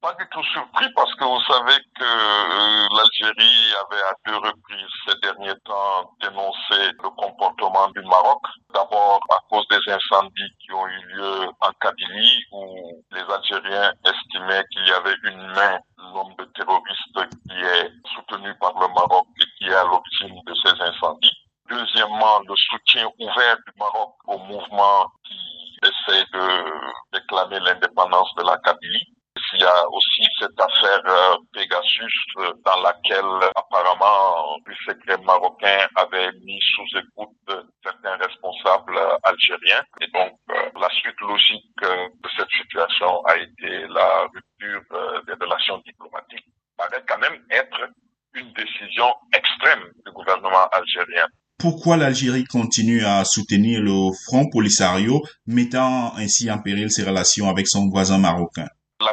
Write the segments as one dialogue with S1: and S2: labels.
S1: Pas du tout surpris parce que vous savez que l'Algérie avait à deux reprises ces derniers temps dénoncé le comportement du Maroc. D'abord à cause des incendies qui ont eu lieu en Kabylie où les Algériens estimaient qu'il y avait une main, l'homme de terroriste qui est soutenu par le Maroc et qui est à l'origine de ces incendies. Deuxièmement, le soutien ouvert du Maroc au mouvement qui essaie de réclamer l'indépendance de la Kabylie. Il y a aussi cette affaire euh, Pegasus euh, dans laquelle apparemment le secret marocain avait mis sous écoute certains responsables algériens. Et donc la suite logique de cette situation a été la rupture des relations diplomatiques. Ça paraît quand même être une décision extrême du gouvernement algérien.
S2: Pourquoi l'Algérie continue à soutenir le Front Polisario, mettant ainsi en péril ses relations avec son voisin marocain?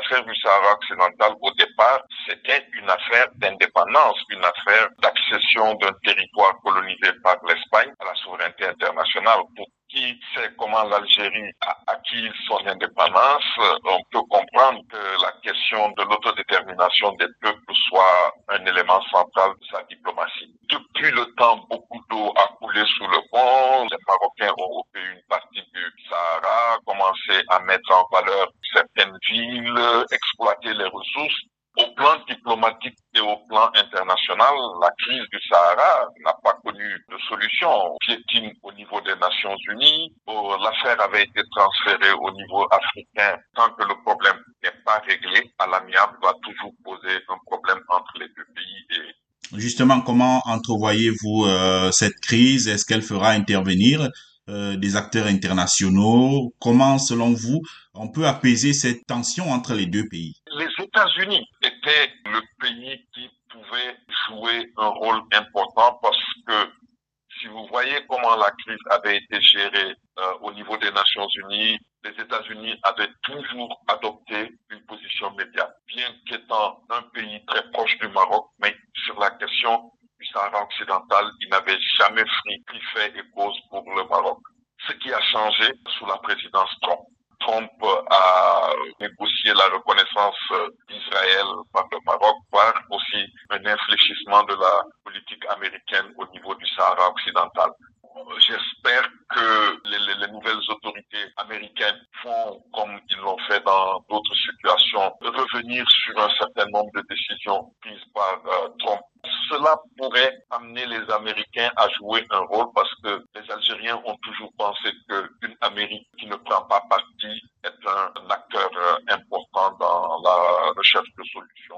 S1: L'affaire du Sahara occidental, au départ, c'était une affaire d'indépendance, une affaire d'accession d'un territoire colonisé par l'Espagne à la souveraineté internationale. Pour qui sait comment l'Algérie a acquis son indépendance, on peut comprendre que la question de l'autodétermination des peuples soit un élément central de sa diplomatie. Depuis le temps, beaucoup d'eau a coulé sous le pont. Les Marocains ont occupé une partie du Sahara, commencé à mettre en valeur certaines villes, exploiter les ressources. Au plan diplomatique et au plan international, la crise du Sahara n'a pas connu de solution. Piétine au niveau des Nations Unies, l'affaire avait été transférée au niveau africain. Tant que le problème n'est pas réglé, à l'amiable va toujours poser un problème entre les deux pays.
S2: Justement, comment entrevoyez-vous euh, cette crise? Est-ce qu'elle fera intervenir? Euh, des acteurs internationaux. Comment, selon vous, on peut apaiser cette tension entre les deux pays?
S1: Les États-Unis étaient le pays qui pouvait jouer un rôle important parce que si vous voyez comment la crise avait été gérée euh, au niveau des Nations Unies, les États-Unis avaient toujours adopté une position médiate, bien qu'étant un pays très proche du Maroc, mais sur la question Sahara occidental, il n'avait jamais pris fait et cause pour le Maroc. Ce qui a changé sous la présidence Trump. Trump a négocié la reconnaissance d'Israël par le Maroc par aussi un infléchissement de la politique américaine au niveau du Sahara occidental. J'espère que les, nouvelles autorités américaines font, comme ils l'ont fait dans d'autres situations, revenir sur un certain nombre de décisions prises par euh, Trump. Cela pourrait amener les Américains à jouer un rôle parce que les Algériens ont toujours pensé qu'une Amérique qui ne prend pas parti est un, acteur important dans la recherche de solutions.